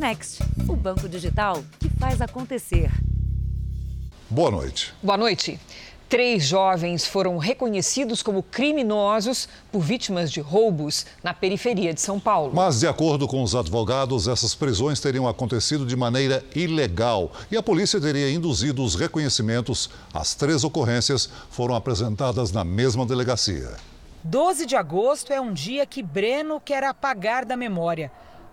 Next, o banco digital que faz acontecer. Boa noite. Boa noite. Três jovens foram reconhecidos como criminosos por vítimas de roubos na periferia de São Paulo. Mas, de acordo com os advogados, essas prisões teriam acontecido de maneira ilegal e a polícia teria induzido os reconhecimentos. As três ocorrências foram apresentadas na mesma delegacia. 12 de agosto é um dia que Breno quer apagar da memória.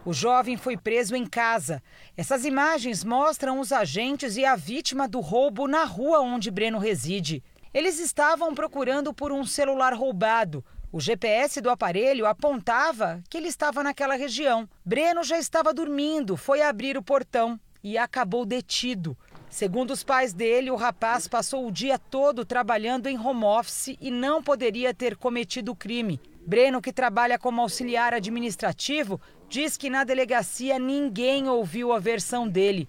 O jovem foi preso em casa. Essas imagens mostram os agentes e a vítima do roubo na rua onde Breno reside. Eles estavam procurando por um celular roubado. O GPS do aparelho apontava que ele estava naquela região. Breno já estava dormindo, foi abrir o portão e acabou detido. Segundo os pais dele, o rapaz passou o dia todo trabalhando em home office e não poderia ter cometido o crime. Breno, que trabalha como auxiliar administrativo, diz que na delegacia ninguém ouviu a versão dele.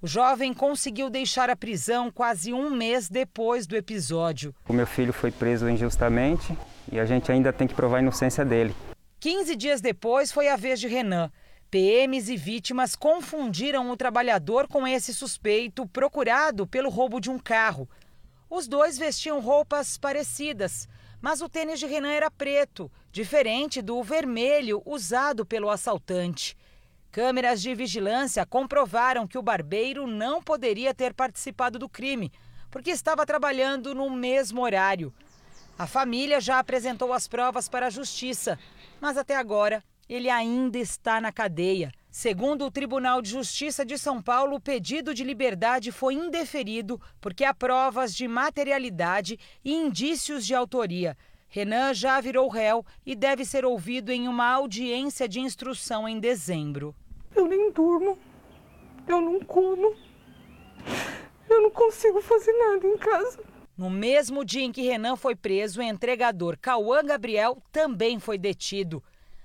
O jovem conseguiu deixar a prisão quase um mês depois do episódio. O meu filho foi preso injustamente e a gente ainda tem que provar a inocência dele. 15 dias depois foi a vez de Renan. PMs e vítimas confundiram o trabalhador com esse suspeito procurado pelo roubo de um carro. Os dois vestiam roupas parecidas, mas o tênis de Renan era preto, diferente do vermelho usado pelo assaltante. Câmeras de vigilância comprovaram que o barbeiro não poderia ter participado do crime, porque estava trabalhando no mesmo horário. A família já apresentou as provas para a justiça, mas até agora ele ainda está na cadeia. Segundo o Tribunal de Justiça de São Paulo, o pedido de liberdade foi indeferido porque há provas de materialidade e indícios de autoria. Renan já virou réu e deve ser ouvido em uma audiência de instrução em dezembro. Eu nem durmo, eu não como, eu não consigo fazer nada em casa. No mesmo dia em que Renan foi preso, o entregador Cauã Gabriel também foi detido.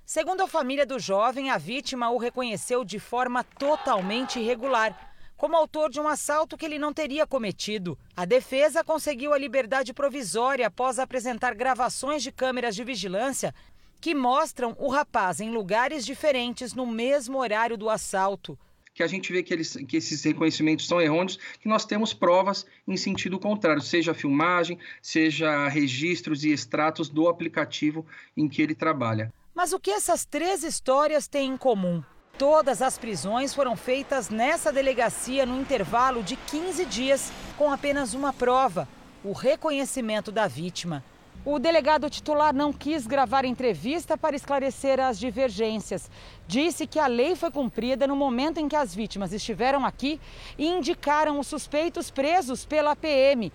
Segundo a família do jovem, a vítima o reconheceu de forma totalmente irregular, como autor de um assalto que ele não teria cometido. A defesa conseguiu a liberdade provisória após apresentar gravações de câmeras de vigilância que mostram o rapaz em lugares diferentes no mesmo horário do assalto que a gente vê que, eles, que esses reconhecimentos são errôneos, que nós temos provas em sentido contrário, seja filmagem, seja registros e extratos do aplicativo em que ele trabalha. Mas o que essas três histórias têm em comum? Todas as prisões foram feitas nessa delegacia no intervalo de 15 dias, com apenas uma prova: o reconhecimento da vítima. O delegado titular não quis gravar entrevista para esclarecer as divergências. Disse que a lei foi cumprida no momento em que as vítimas estiveram aqui e indicaram os suspeitos presos pela PM.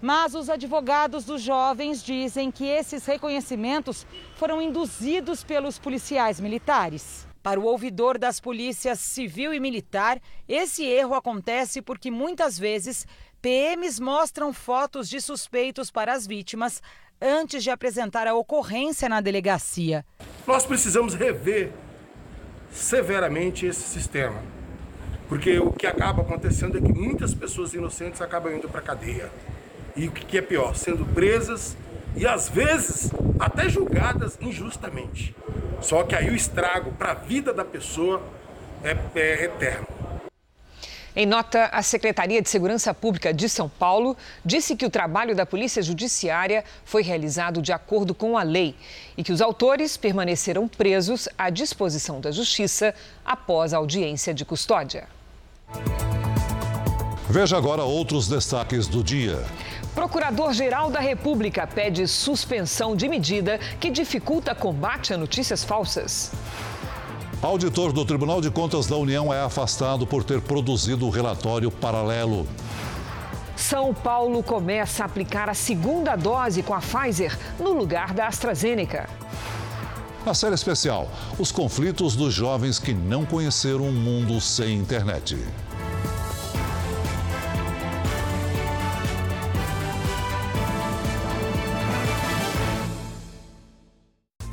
Mas os advogados dos jovens dizem que esses reconhecimentos foram induzidos pelos policiais militares. Para o ouvidor das polícias civil e militar, esse erro acontece porque muitas vezes PMs mostram fotos de suspeitos para as vítimas antes de apresentar a ocorrência na delegacia. Nós precisamos rever severamente esse sistema. Porque o que acaba acontecendo é que muitas pessoas inocentes acabam indo para a cadeia e o que é pior, sendo presas e às vezes até julgadas injustamente. Só que aí o estrago para a vida da pessoa é, é eterno. Em nota, a Secretaria de Segurança Pública de São Paulo disse que o trabalho da Polícia Judiciária foi realizado de acordo com a lei e que os autores permaneceram presos à disposição da Justiça após a audiência de custódia. Veja agora outros destaques do dia. Procurador-Geral da República pede suspensão de medida que dificulta combate a notícias falsas. Auditor do Tribunal de Contas da União é afastado por ter produzido o relatório paralelo. São Paulo começa a aplicar a segunda dose com a Pfizer no lugar da AstraZeneca. Na série especial, os conflitos dos jovens que não conheceram um mundo sem internet.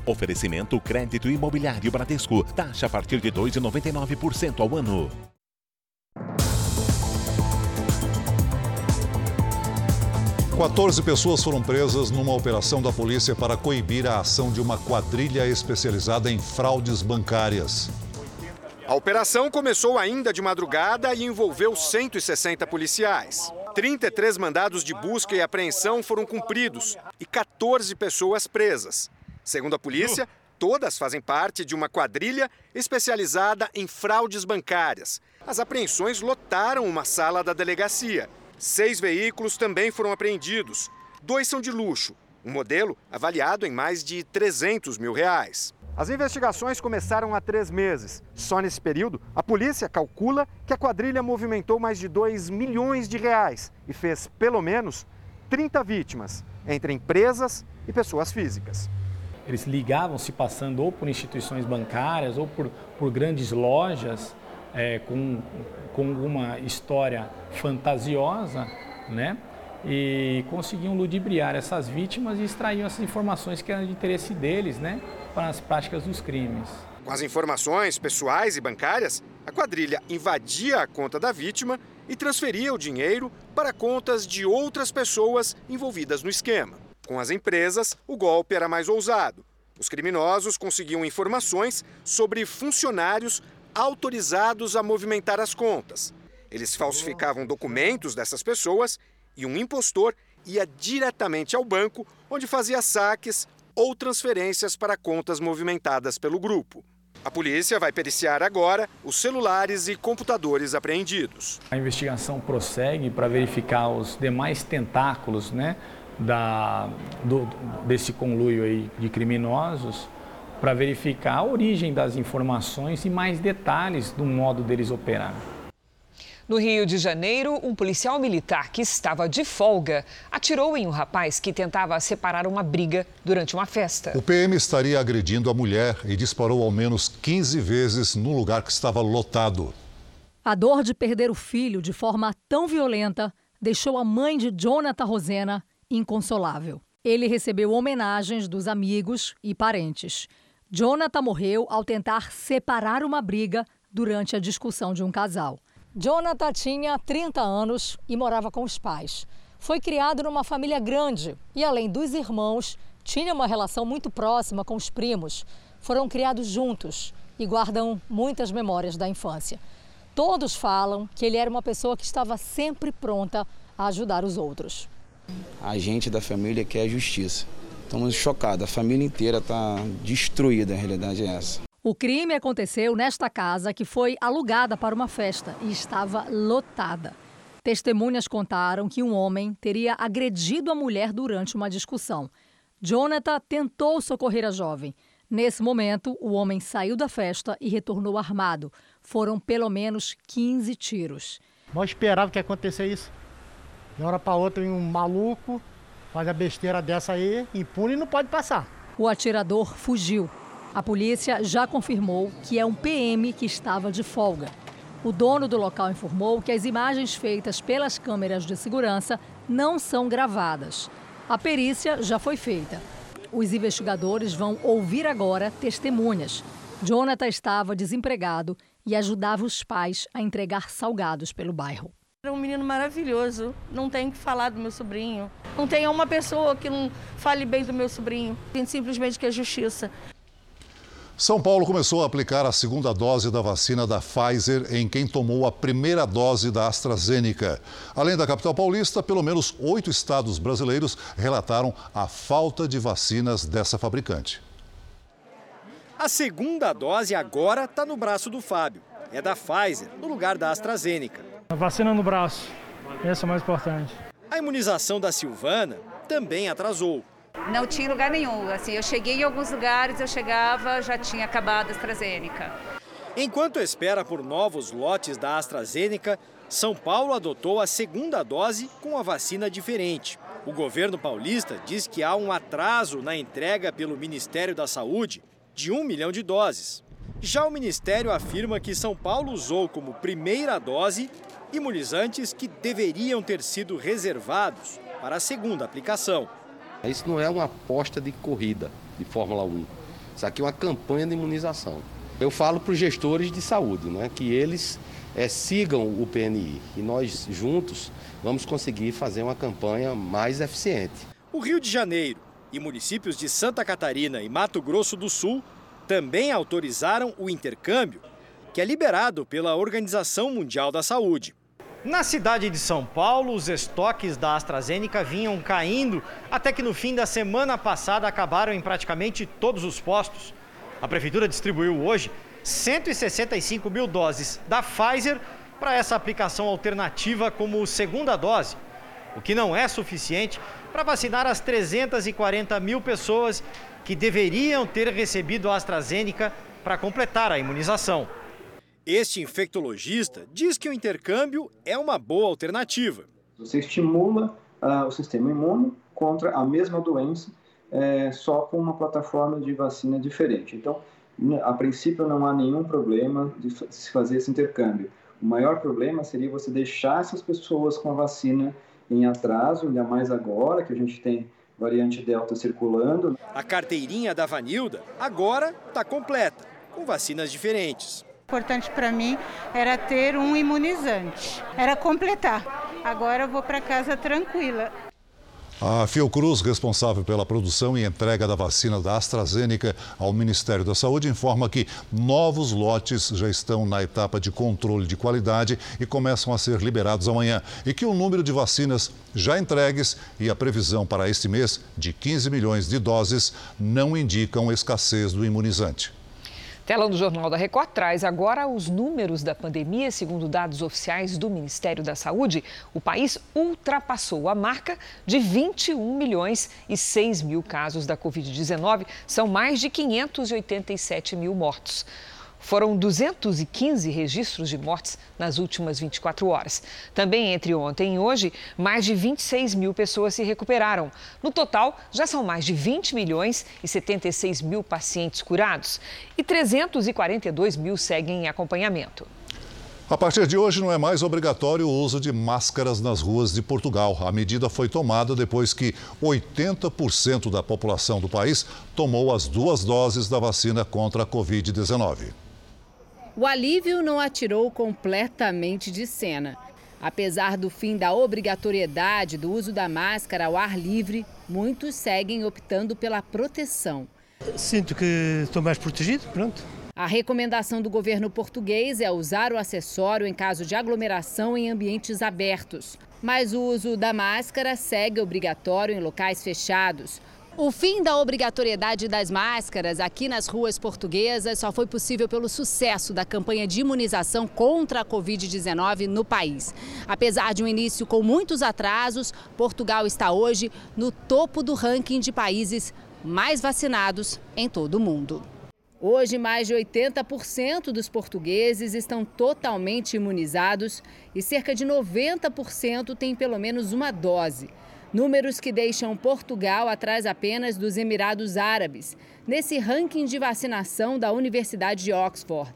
Oferecimento crédito imobiliário Bradesco. Taxa a partir de 2,99% ao ano. Quatorze pessoas foram presas numa operação da polícia para coibir a ação de uma quadrilha especializada em fraudes bancárias. A operação começou ainda de madrugada e envolveu 160 policiais. 33 mandados de busca e apreensão foram cumpridos e 14 pessoas presas. Segundo a polícia, todas fazem parte de uma quadrilha especializada em fraudes bancárias. As apreensões lotaram uma sala da delegacia. Seis veículos também foram apreendidos. Dois são de luxo, um modelo avaliado em mais de 300 mil reais. As investigações começaram há três meses. Só nesse período, a polícia calcula que a quadrilha movimentou mais de 2 milhões de reais e fez pelo menos 30 vítimas, entre empresas e pessoas físicas. Eles ligavam se passando ou por instituições bancárias ou por, por grandes lojas é, com, com uma história fantasiosa, né? E conseguiam ludibriar essas vítimas e extraíam essas informações que eram de interesse deles, né? Para as práticas dos crimes. Com as informações pessoais e bancárias, a quadrilha invadia a conta da vítima e transferia o dinheiro para contas de outras pessoas envolvidas no esquema. Com as empresas, o golpe era mais ousado. Os criminosos conseguiam informações sobre funcionários autorizados a movimentar as contas. Eles falsificavam documentos dessas pessoas e um impostor ia diretamente ao banco, onde fazia saques ou transferências para contas movimentadas pelo grupo. A polícia vai periciar agora os celulares e computadores apreendidos. A investigação prossegue para verificar os demais tentáculos né, da, do, desse conluio aí de criminosos, para verificar a origem das informações e mais detalhes do modo deles operar. No Rio de Janeiro, um policial militar que estava de folga atirou em um rapaz que tentava separar uma briga durante uma festa. O PM estaria agredindo a mulher e disparou ao menos 15 vezes no lugar que estava lotado. A dor de perder o filho de forma tão violenta deixou a mãe de Jonathan Rosena inconsolável. Ele recebeu homenagens dos amigos e parentes. Jonathan morreu ao tentar separar uma briga durante a discussão de um casal. Jonathan tinha 30 anos e morava com os pais. Foi criado numa família grande e, além dos irmãos, tinha uma relação muito próxima com os primos. Foram criados juntos e guardam muitas memórias da infância. Todos falam que ele era uma pessoa que estava sempre pronta a ajudar os outros. A gente da família quer justiça. Estamos chocados, a família inteira está destruída, a realidade é essa. O crime aconteceu nesta casa que foi alugada para uma festa e estava lotada. Testemunhas contaram que um homem teria agredido a mulher durante uma discussão. Jonathan tentou socorrer a jovem. Nesse momento, o homem saiu da festa e retornou armado. Foram pelo menos 15 tiros. Não esperava que acontecesse isso. De uma hora para outra, um maluco faz a besteira dessa aí, impune e não pode passar. O atirador fugiu. A polícia já confirmou que é um PM que estava de folga. O dono do local informou que as imagens feitas pelas câmeras de segurança não são gravadas. A perícia já foi feita. Os investigadores vão ouvir agora testemunhas. Jonathan estava desempregado e ajudava os pais a entregar salgados pelo bairro. É um menino maravilhoso, não tenho que falar do meu sobrinho. Não tem uma pessoa que não fale bem do meu sobrinho. Tem simplesmente que é justiça. São Paulo começou a aplicar a segunda dose da vacina da Pfizer em quem tomou a primeira dose da AstraZeneca. Além da capital paulista, pelo menos oito estados brasileiros relataram a falta de vacinas dessa fabricante. A segunda dose agora está no braço do Fábio. É da Pfizer, no lugar da AstraZeneca. A vacina no braço, essa é o mais importante. A imunização da Silvana também atrasou. Não tinha lugar nenhum. Assim, eu cheguei em alguns lugares, eu chegava, já tinha acabado a AstraZeneca. Enquanto espera por novos lotes da AstraZeneca, São Paulo adotou a segunda dose com a vacina diferente. O governo paulista diz que há um atraso na entrega pelo Ministério da Saúde de um milhão de doses. Já o Ministério afirma que São Paulo usou como primeira dose imunizantes que deveriam ter sido reservados para a segunda aplicação. Isso não é uma aposta de corrida de Fórmula 1. Isso aqui é uma campanha de imunização. Eu falo para os gestores de saúde, né, que eles é, sigam o PNI e nós juntos vamos conseguir fazer uma campanha mais eficiente. O Rio de Janeiro e municípios de Santa Catarina e Mato Grosso do Sul também autorizaram o intercâmbio, que é liberado pela Organização Mundial da Saúde. Na cidade de São Paulo, os estoques da AstraZeneca vinham caindo até que no fim da semana passada acabaram em praticamente todos os postos. A prefeitura distribuiu hoje 165 mil doses da Pfizer para essa aplicação alternativa como segunda dose, o que não é suficiente para vacinar as 340 mil pessoas que deveriam ter recebido a AstraZeneca para completar a imunização. Este infectologista diz que o intercâmbio é uma boa alternativa. Você estimula uh, o sistema imune contra a mesma doença, é, só com uma plataforma de vacina diferente. Então, a princípio, não há nenhum problema de se fazer esse intercâmbio. O maior problema seria você deixar essas pessoas com a vacina em atraso, ainda mais agora que a gente tem variante Delta circulando. A carteirinha da Vanilda agora está completa, com vacinas diferentes. Importante para mim era ter um imunizante, era completar. Agora eu vou para casa tranquila. A Fiocruz, responsável pela produção e entrega da vacina da AstraZeneca ao Ministério da Saúde, informa que novos lotes já estão na etapa de controle de qualidade e começam a ser liberados amanhã. E que o número de vacinas já entregues e a previsão para este mês de 15 milhões de doses não indicam escassez do imunizante. Tela do Jornal da Record traz agora os números da pandemia. Segundo dados oficiais do Ministério da Saúde, o país ultrapassou a marca de 21 milhões e 6 mil casos da Covid-19. São mais de 587 mil mortos. Foram 215 registros de mortes nas últimas 24 horas. Também entre ontem e hoje, mais de 26 mil pessoas se recuperaram. No total, já são mais de 20 milhões e 76 mil pacientes curados e 342 mil seguem em acompanhamento. A partir de hoje, não é mais obrigatório o uso de máscaras nas ruas de Portugal. A medida foi tomada depois que 80% da população do país tomou as duas doses da vacina contra a Covid-19. O alívio não atirou completamente de cena. Apesar do fim da obrigatoriedade do uso da máscara ao ar livre, muitos seguem optando pela proteção. Sinto que estou mais protegido, pronto. A recomendação do governo português é usar o acessório em caso de aglomeração em ambientes abertos. Mas o uso da máscara segue obrigatório em locais fechados. O fim da obrigatoriedade das máscaras aqui nas ruas portuguesas só foi possível pelo sucesso da campanha de imunização contra a Covid-19 no país. Apesar de um início com muitos atrasos, Portugal está hoje no topo do ranking de países mais vacinados em todo o mundo. Hoje, mais de 80% dos portugueses estão totalmente imunizados e cerca de 90% têm pelo menos uma dose. Números que deixam Portugal atrás apenas dos Emirados Árabes, nesse ranking de vacinação da Universidade de Oxford.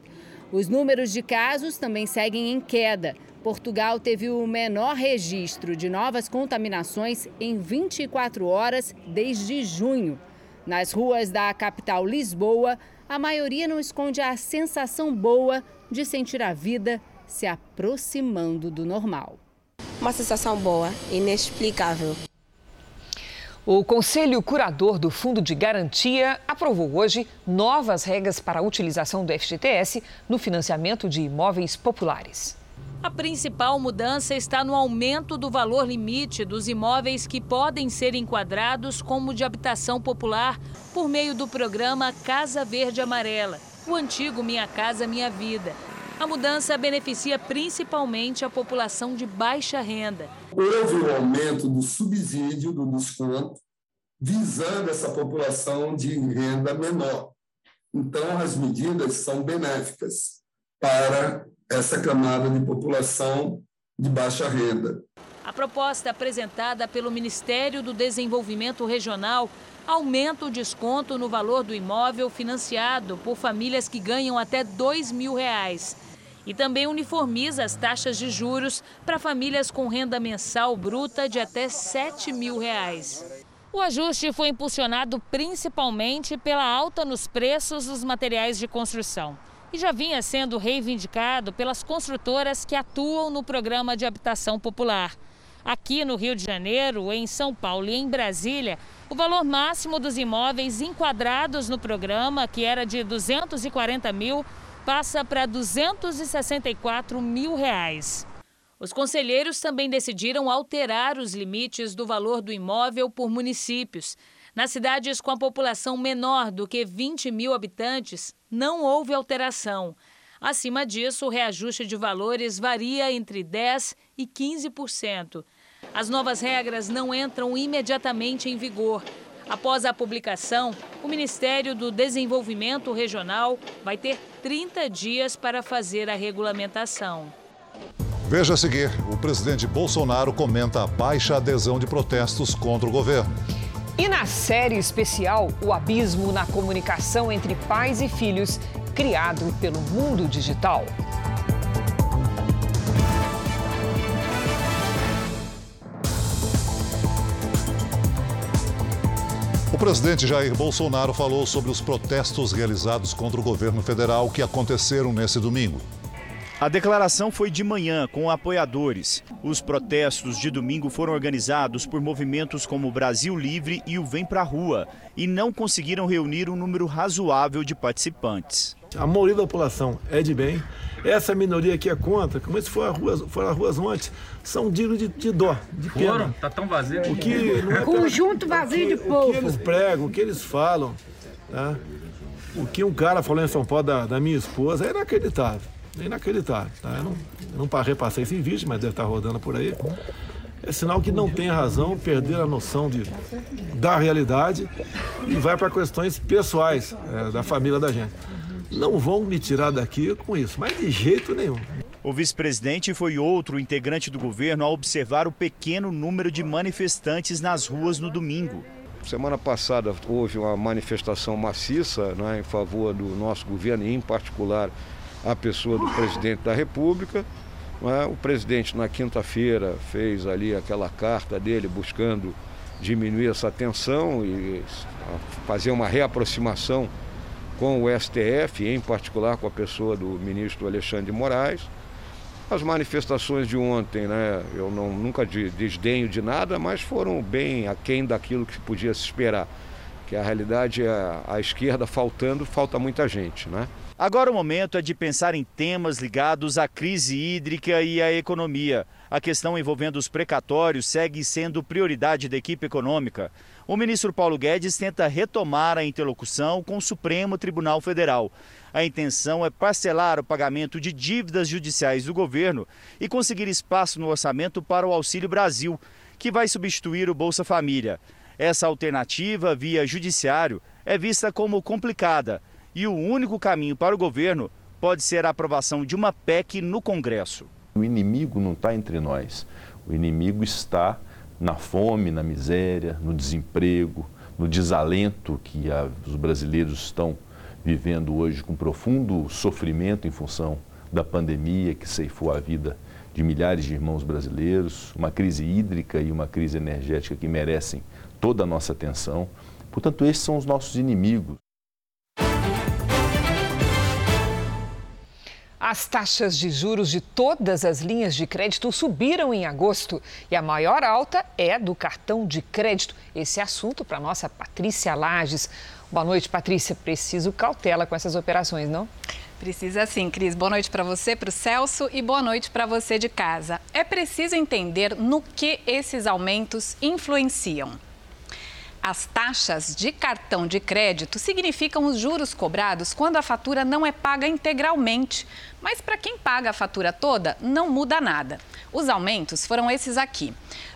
Os números de casos também seguem em queda. Portugal teve o menor registro de novas contaminações em 24 horas desde junho. Nas ruas da capital Lisboa, a maioria não esconde a sensação boa de sentir a vida se aproximando do normal. Uma sensação boa, inexplicável. O Conselho Curador do Fundo de Garantia aprovou hoje novas regras para a utilização do FGTS no financiamento de imóveis populares. A principal mudança está no aumento do valor limite dos imóveis que podem ser enquadrados como de habitação popular por meio do programa Casa Verde Amarela, o antigo Minha Casa Minha Vida. A mudança beneficia principalmente a população de baixa renda. Houve o um aumento do subsídio, do desconto, visando essa população de renda menor. Então, as medidas são benéficas para essa camada de população de baixa renda. A proposta apresentada pelo Ministério do Desenvolvimento Regional aumenta o desconto no valor do imóvel financiado por famílias que ganham até 2 mil reais e também uniformiza as taxas de juros para famílias com renda mensal bruta de até 7 mil reais. O ajuste foi impulsionado principalmente pela alta nos preços dos materiais de construção e já vinha sendo reivindicado pelas construtoras que atuam no programa de habitação popular. Aqui no Rio de Janeiro, em São Paulo e em Brasília, o valor máximo dos imóveis enquadrados no programa, que era de 240 mil, passa para 264 mil reais. Os conselheiros também decidiram alterar os limites do valor do imóvel por municípios. Nas cidades com a população menor do que 20 mil habitantes, não houve alteração. Acima disso, o reajuste de valores varia entre 10% e 15%. As novas regras não entram imediatamente em vigor. Após a publicação, o Ministério do Desenvolvimento Regional vai ter 30 dias para fazer a regulamentação. Veja a seguir: o presidente Bolsonaro comenta a baixa adesão de protestos contra o governo. E na série especial, o abismo na comunicação entre pais e filhos, criado pelo mundo digital. Presidente Jair Bolsonaro falou sobre os protestos realizados contra o governo federal que aconteceram nesse domingo. A declaração foi de manhã com apoiadores. Os protestos de domingo foram organizados por movimentos como o Brasil Livre e o Vem Pra Rua e não conseguiram reunir um número razoável de participantes. A maioria da população é de bem. Essa minoria que é contra, como se for ruas, foram as ruas ontem, são dignos de, de dó, de pena. Foram? Tá tão vazio. O que não é Conjunto vazio de povo. O que eles pregam, o que eles falam, tá? O que um cara falou em São Paulo da, da minha esposa é inacreditável. É inacreditável. Tá? Eu não, eu não repassei esse vídeo, mas deve estar rodando por aí. É sinal que não tem razão, perder a noção de, da realidade e vai para questões pessoais é, da família da gente. Não vão me tirar daqui com isso, mas de jeito nenhum. O vice-presidente foi outro integrante do governo a observar o pequeno número de manifestantes nas ruas no domingo. Semana passada houve uma manifestação maciça né, em favor do nosso governo, e em particular a pessoa do presidente da República. Né? O presidente, na quinta-feira, fez ali aquela carta dele buscando diminuir essa tensão e fazer uma reaproximação com o STF, em particular com a pessoa do ministro Alexandre Moraes. As manifestações de ontem, né, eu não, nunca desdenho de nada, mas foram bem aquém daquilo que podia se esperar. Que a realidade é a esquerda faltando, falta muita gente, né? Agora o momento é de pensar em temas ligados à crise hídrica e à economia. A questão envolvendo os precatórios segue sendo prioridade da equipe econômica. O ministro Paulo Guedes tenta retomar a interlocução com o Supremo Tribunal Federal. A intenção é parcelar o pagamento de dívidas judiciais do governo e conseguir espaço no orçamento para o Auxílio Brasil, que vai substituir o Bolsa Família. Essa alternativa, via judiciário, é vista como complicada e o único caminho para o governo pode ser a aprovação de uma PEC no Congresso. O inimigo não está entre nós. O inimigo está na fome, na miséria, no desemprego, no desalento que a, os brasileiros estão vivendo hoje com profundo sofrimento em função da pandemia que ceifou a vida de milhares de irmãos brasileiros, uma crise hídrica e uma crise energética que merecem toda a nossa atenção. Portanto, esses são os nossos inimigos. As taxas de juros de todas as linhas de crédito subiram em agosto e a maior alta é do cartão de crédito. Esse é assunto para nossa Patrícia Lages. Boa noite, Patrícia. Preciso cautela com essas operações, não? Precisa sim, Cris. Boa noite para você, para o Celso e boa noite para você de casa. É preciso entender no que esses aumentos influenciam. As taxas de cartão de crédito significam os juros cobrados quando a fatura não é paga integralmente. Mas para quem paga a fatura toda, não muda nada. Os aumentos foram esses aqui: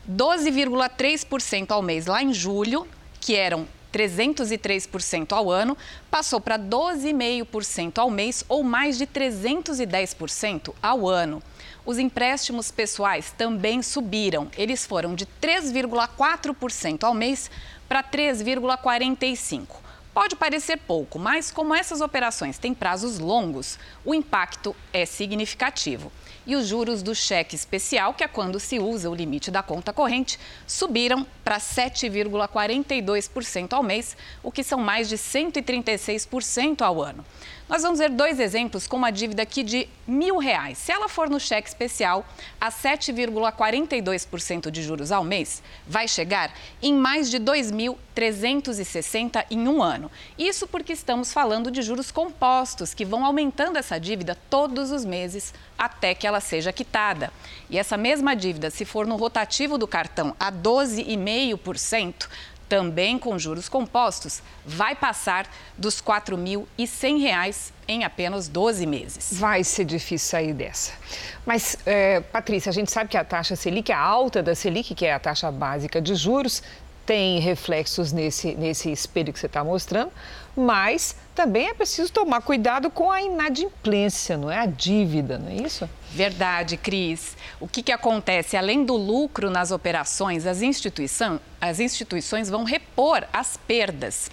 12,3% ao mês lá em julho, que eram 303% ao ano, passou para 12,5% ao mês ou mais de 310% ao ano. Os empréstimos pessoais também subiram. Eles foram de 3,4% ao mês para 3,45. Pode parecer pouco, mas como essas operações têm prazos longos, o impacto é significativo. E os juros do cheque especial, que é quando se usa o limite da conta corrente, subiram para 7,42% ao mês, o que são mais de 136% ao ano. Nós vamos ver dois exemplos com uma dívida aqui de mil reais. Se ela for no cheque especial, a 7,42% de juros ao mês vai chegar em mais de 2.360 em um ano. Isso porque estamos falando de juros compostos, que vão aumentando essa dívida todos os meses até que ela seja quitada. E essa mesma dívida, se for no rotativo do cartão a 12,5%, também com juros compostos, vai passar dos R$ 4.100 em apenas 12 meses. Vai ser difícil sair dessa. Mas, é, Patrícia, a gente sabe que a taxa Selic, a alta da Selic, que é a taxa básica de juros, tem reflexos nesse, nesse espelho que você está mostrando, mas também é preciso tomar cuidado com a inadimplência, não é? A dívida, não é isso? Verdade, Cris. O que, que acontece? Além do lucro nas operações, as, instituição, as instituições vão repor as perdas.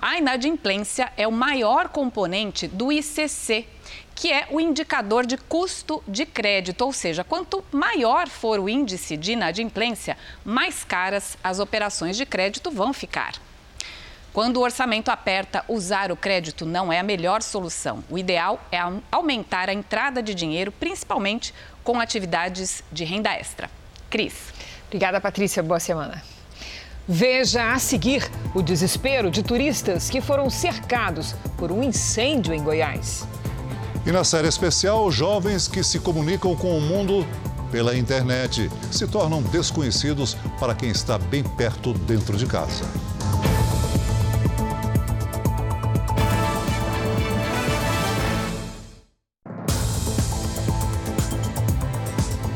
A inadimplência é o maior componente do ICC, que é o indicador de custo de crédito, ou seja, quanto maior for o índice de inadimplência, mais caras as operações de crédito vão ficar. Quando o orçamento aperta, usar o crédito não é a melhor solução. O ideal é aumentar a entrada de dinheiro, principalmente com atividades de renda extra. Cris. Obrigada, Patrícia. Boa semana. Veja a seguir o desespero de turistas que foram cercados por um incêndio em Goiás. E na série especial, jovens que se comunicam com o mundo pela internet se tornam desconhecidos para quem está bem perto dentro de casa.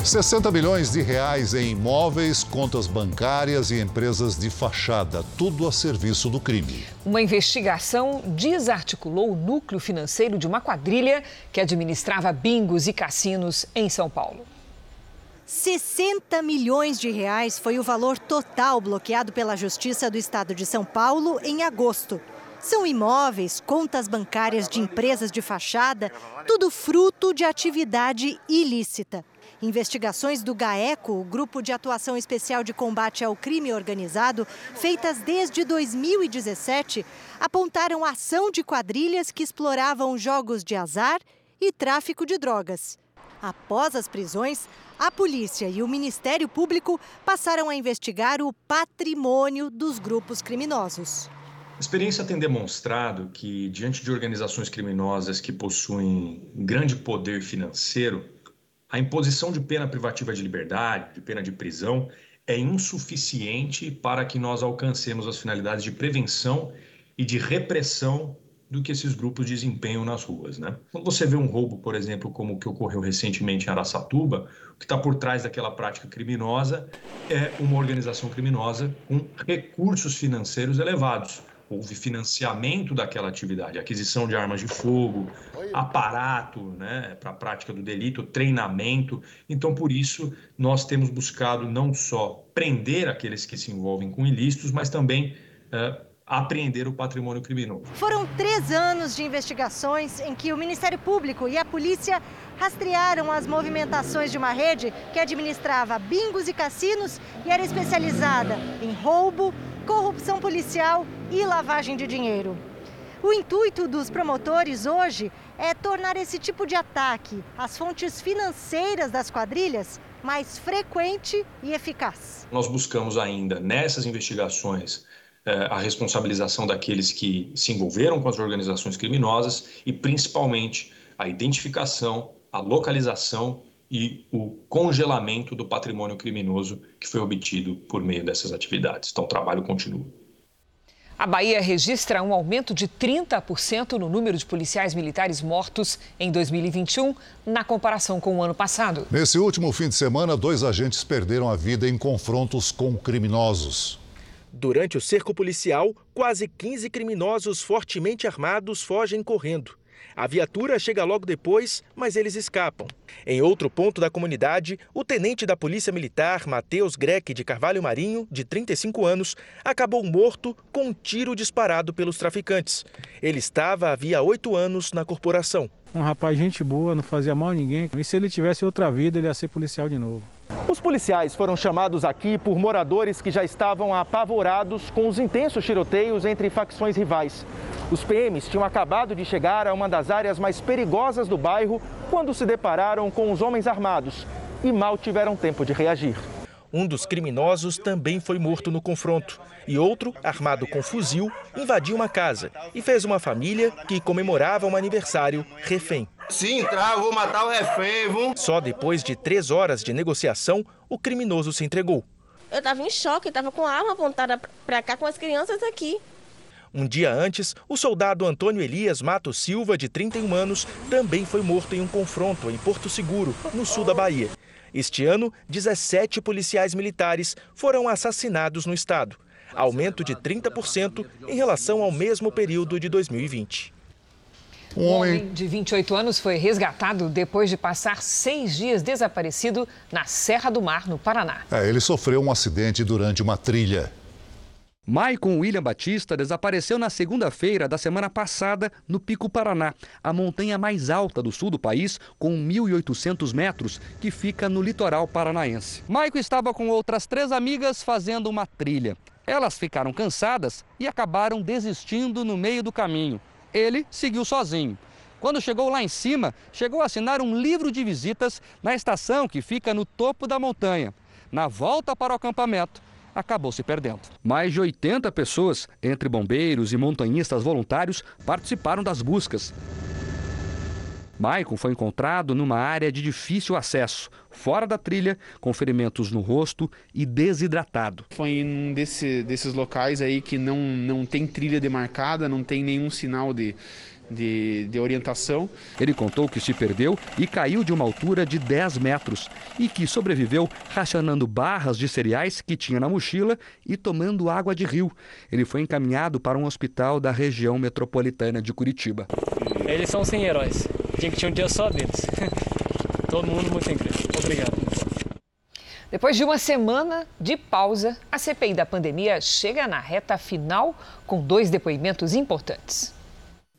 60 milhões de reais em imóveis, contas bancárias e empresas de fachada, tudo a serviço do crime. Uma investigação desarticulou o núcleo financeiro de uma quadrilha que administrava bingos e cassinos em São Paulo. 60 milhões de reais foi o valor total bloqueado pela Justiça do Estado de São Paulo em agosto. São imóveis, contas bancárias de empresas de fachada, tudo fruto de atividade ilícita. Investigações do GAECO, o Grupo de Atuação Especial de Combate ao Crime Organizado, feitas desde 2017, apontaram ação de quadrilhas que exploravam jogos de azar e tráfico de drogas. Após as prisões, a polícia e o Ministério Público passaram a investigar o patrimônio dos grupos criminosos. A experiência tem demonstrado que, diante de organizações criminosas que possuem grande poder financeiro, a imposição de pena privativa de liberdade, de pena de prisão, é insuficiente para que nós alcancemos as finalidades de prevenção e de repressão do que esses grupos desempenham nas ruas. Né? Quando você vê um roubo, por exemplo, como o que ocorreu recentemente em Araçatuba, o que está por trás daquela prática criminosa é uma organização criminosa com recursos financeiros elevados houve financiamento daquela atividade, aquisição de armas de fogo, aparato né, para a prática do delito, treinamento. Então, por isso, nós temos buscado não só prender aqueles que se envolvem com ilícitos, mas também uh, apreender o patrimônio criminoso. Foram três anos de investigações em que o Ministério Público e a polícia rastrearam as movimentações de uma rede que administrava bingos e cassinos e era especializada em roubo, corrupção policial e lavagem de dinheiro. O intuito dos promotores hoje é tornar esse tipo de ataque às fontes financeiras das quadrilhas mais frequente e eficaz. Nós buscamos ainda nessas investigações eh, a responsabilização daqueles que se envolveram com as organizações criminosas e principalmente a identificação, a localização e o congelamento do patrimônio criminoso que foi obtido por meio dessas atividades. Então, o trabalho continua. A Bahia registra um aumento de 30% no número de policiais militares mortos em 2021, na comparação com o ano passado. Nesse último fim de semana, dois agentes perderam a vida em confrontos com criminosos. Durante o cerco policial, quase 15 criminosos fortemente armados fogem correndo. A viatura chega logo depois, mas eles escapam. Em outro ponto da comunidade, o tenente da Polícia Militar, Matheus Greque de Carvalho Marinho, de 35 anos, acabou morto com um tiro disparado pelos traficantes. Ele estava havia oito anos na corporação. Um rapaz gente boa, não fazia mal a ninguém. E se ele tivesse outra vida, ele ia ser policial de novo. Os policiais foram chamados aqui por moradores que já estavam apavorados com os intensos tiroteios entre facções rivais. Os PMs tinham acabado de chegar a uma das áreas mais perigosas do bairro quando se depararam com os homens armados e mal tiveram tempo de reagir. Um dos criminosos também foi morto no confronto e outro, armado com fuzil, invadiu uma casa e fez uma família que comemorava um aniversário refém. Se entrar, eu vou matar o refém, viu? Só depois de três horas de negociação, o criminoso se entregou. Eu estava em choque, estava com a arma apontada para cá com as crianças aqui. Um dia antes, o soldado Antônio Elias Matos Silva, de 31 anos, também foi morto em um confronto em Porto Seguro, no sul da Bahia. Este ano, 17 policiais militares foram assassinados no estado, aumento de 30% em relação ao mesmo período de 2020. Um homem de 28 anos foi resgatado depois de passar seis dias desaparecido na Serra do Mar, no Paraná. É, ele sofreu um acidente durante uma trilha. Maicon William Batista desapareceu na segunda-feira da semana passada no Pico Paraná, a montanha mais alta do sul do país, com 1.800 metros, que fica no litoral paranaense. Maicon estava com outras três amigas fazendo uma trilha. Elas ficaram cansadas e acabaram desistindo no meio do caminho. Ele seguiu sozinho. Quando chegou lá em cima, chegou a assinar um livro de visitas na estação que fica no topo da montanha. Na volta para o acampamento, acabou se perdendo. Mais de 80 pessoas, entre bombeiros e montanhistas voluntários, participaram das buscas. Maicon foi encontrado numa área de difícil acesso, fora da trilha, com ferimentos no rosto e desidratado. Foi em um desse, desses locais aí que não, não tem trilha demarcada, não tem nenhum sinal de, de, de, orientação. Ele contou que se perdeu e caiu de uma altura de 10 metros e que sobreviveu racionando barras de cereais que tinha na mochila e tomando água de rio. Ele foi encaminhado para um hospital da região metropolitana de Curitiba. Eles são sem heróis. Tinha que ter um dia só deles. Todo mundo muito incrível. Obrigado. Depois de uma semana de pausa, a CPI da pandemia chega na reta final com dois depoimentos importantes.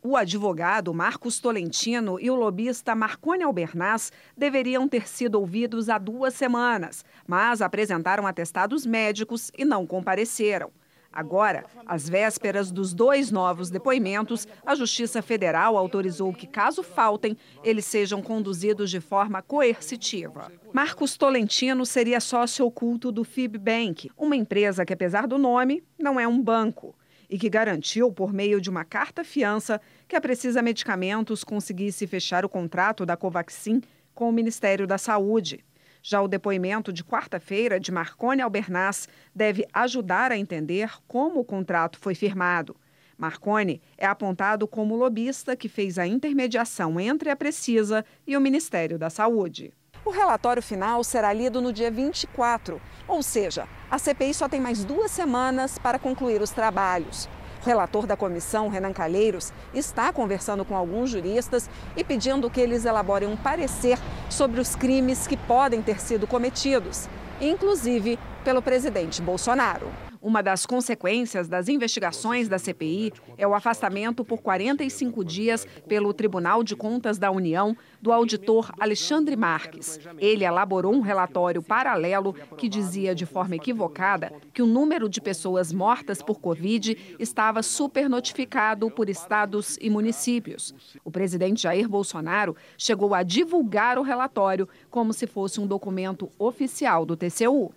O advogado Marcos Tolentino e o lobista Marcone Albernaz deveriam ter sido ouvidos há duas semanas, mas apresentaram atestados médicos e não compareceram. Agora, às vésperas dos dois novos depoimentos, a Justiça Federal autorizou que, caso faltem, eles sejam conduzidos de forma coercitiva. Marcos Tolentino seria sócio oculto do Fibbank, uma empresa que, apesar do nome, não é um banco e que garantiu, por meio de uma carta-fiança, que a Precisa Medicamentos conseguisse fechar o contrato da Covaxin com o Ministério da Saúde. Já o depoimento de quarta-feira de Marcone Albernaz deve ajudar a entender como o contrato foi firmado. Marcone é apontado como lobista que fez a intermediação entre a Precisa e o Ministério da Saúde. O relatório final será lido no dia 24, ou seja, a CPI só tem mais duas semanas para concluir os trabalhos. O relator da comissão, Renan Calheiros, está conversando com alguns juristas e pedindo que eles elaborem um parecer sobre os crimes que podem ter sido cometidos, inclusive pelo presidente Bolsonaro. Uma das consequências das investigações da CPI é o afastamento por 45 dias pelo Tribunal de Contas da União do auditor Alexandre Marques. Ele elaborou um relatório paralelo que dizia de forma equivocada que o número de pessoas mortas por Covid estava supernotificado por estados e municípios. O presidente Jair Bolsonaro chegou a divulgar o relatório como se fosse um documento oficial do TCU.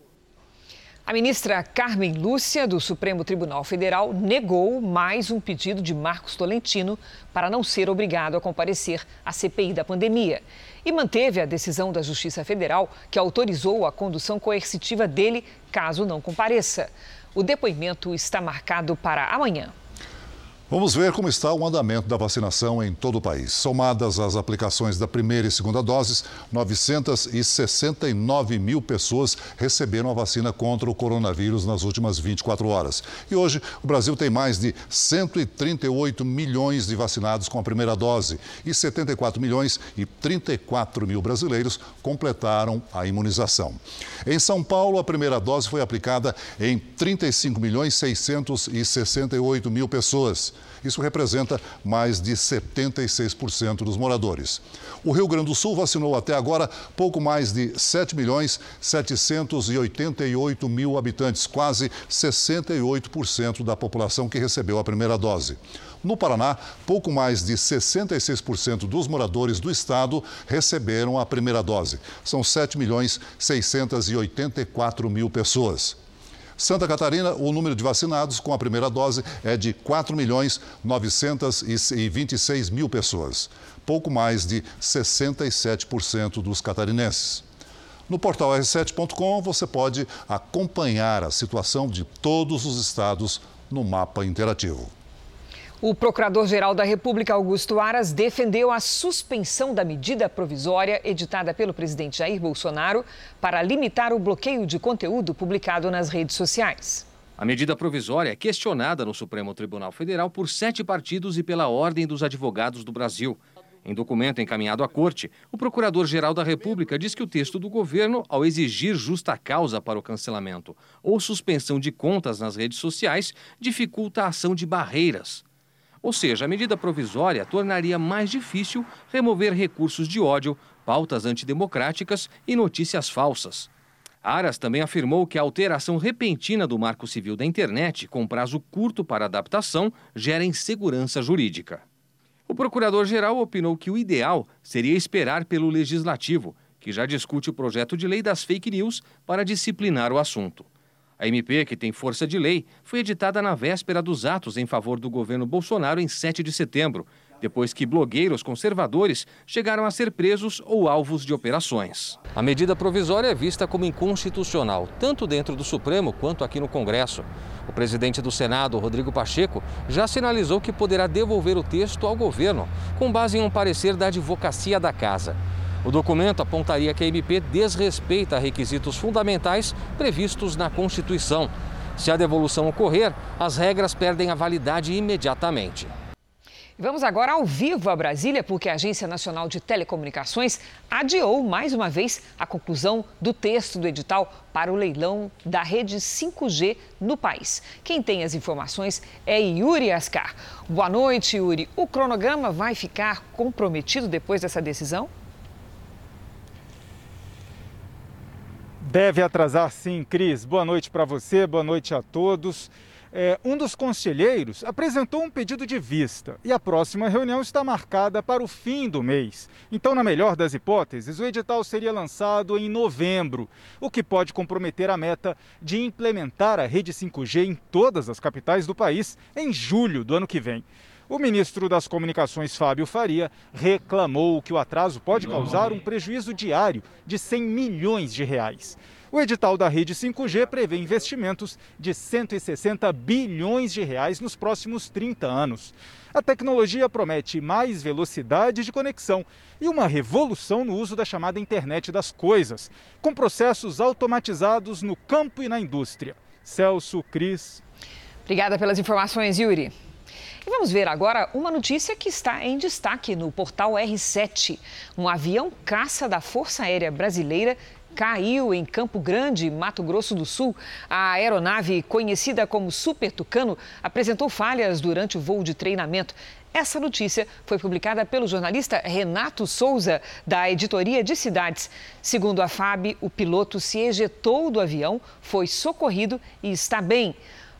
A ministra Carmen Lúcia, do Supremo Tribunal Federal, negou mais um pedido de Marcos Tolentino para não ser obrigado a comparecer à CPI da pandemia. E manteve a decisão da Justiça Federal, que autorizou a condução coercitiva dele caso não compareça. O depoimento está marcado para amanhã. Vamos ver como está o andamento da vacinação em todo o país. Somadas as aplicações da primeira e segunda doses, 969 mil pessoas receberam a vacina contra o coronavírus nas últimas 24 horas. E hoje, o Brasil tem mais de 138 milhões de vacinados com a primeira dose e 74 milhões e 34 mil brasileiros completaram a imunização. Em São Paulo, a primeira dose foi aplicada em 35 milhões 668 mil pessoas. Isso representa mais de 76% dos moradores. O Rio Grande do Sul vacinou até agora pouco mais de 7 milhões 788 mil habitantes, quase 68% da população que recebeu a primeira dose. No Paraná, pouco mais de 66% dos moradores do estado receberam a primeira dose. São 7 milhões 684 mil pessoas. Santa Catarina, o número de vacinados com a primeira dose é de 4 milhões 926 mil pessoas, pouco mais de 67% dos catarinenses. No portal r7.com você pode acompanhar a situação de todos os estados no mapa interativo. O Procurador-Geral da República, Augusto Aras, defendeu a suspensão da medida provisória editada pelo presidente Jair Bolsonaro para limitar o bloqueio de conteúdo publicado nas redes sociais. A medida provisória é questionada no Supremo Tribunal Federal por sete partidos e pela Ordem dos Advogados do Brasil. Em documento encaminhado à Corte, o Procurador-Geral da República diz que o texto do governo, ao exigir justa causa para o cancelamento ou suspensão de contas nas redes sociais, dificulta a ação de barreiras. Ou seja, a medida provisória tornaria mais difícil remover recursos de ódio, pautas antidemocráticas e notícias falsas. Aras também afirmou que a alteração repentina do Marco Civil da Internet, com prazo curto para adaptação, gera insegurança jurídica. O procurador-geral opinou que o ideal seria esperar pelo legislativo, que já discute o projeto de lei das fake news para disciplinar o assunto. A MP, que tem força de lei, foi editada na véspera dos atos em favor do governo Bolsonaro em 7 de setembro, depois que blogueiros conservadores chegaram a ser presos ou alvos de operações. A medida provisória é vista como inconstitucional, tanto dentro do Supremo quanto aqui no Congresso. O presidente do Senado, Rodrigo Pacheco, já sinalizou que poderá devolver o texto ao governo, com base em um parecer da advocacia da casa. O documento apontaria que a MP desrespeita requisitos fundamentais previstos na Constituição. Se a devolução ocorrer, as regras perdem a validade imediatamente. Vamos agora ao vivo a Brasília, porque a Agência Nacional de Telecomunicações adiou mais uma vez a conclusão do texto do edital para o leilão da rede 5G no país. Quem tem as informações é Yuri Ascar. Boa noite, Yuri. O cronograma vai ficar comprometido depois dessa decisão? Deve atrasar sim, Cris. Boa noite para você, boa noite a todos. É, um dos conselheiros apresentou um pedido de vista e a próxima reunião está marcada para o fim do mês. Então, na melhor das hipóteses, o edital seria lançado em novembro, o que pode comprometer a meta de implementar a rede 5G em todas as capitais do país em julho do ano que vem. O ministro das Comunicações, Fábio Faria, reclamou que o atraso pode causar um prejuízo diário de 100 milhões de reais. O edital da rede 5G prevê investimentos de 160 bilhões de reais nos próximos 30 anos. A tecnologia promete mais velocidade de conexão e uma revolução no uso da chamada internet das coisas, com processos automatizados no campo e na indústria. Celso, Cris. Obrigada pelas informações, Yuri. E vamos ver agora uma notícia que está em destaque no portal R7. Um avião caça da Força Aérea Brasileira caiu em Campo Grande, Mato Grosso do Sul. A aeronave, conhecida como Super Tucano, apresentou falhas durante o voo de treinamento. Essa notícia foi publicada pelo jornalista Renato Souza, da editoria de Cidades. Segundo a FAB, o piloto se ejetou do avião, foi socorrido e está bem.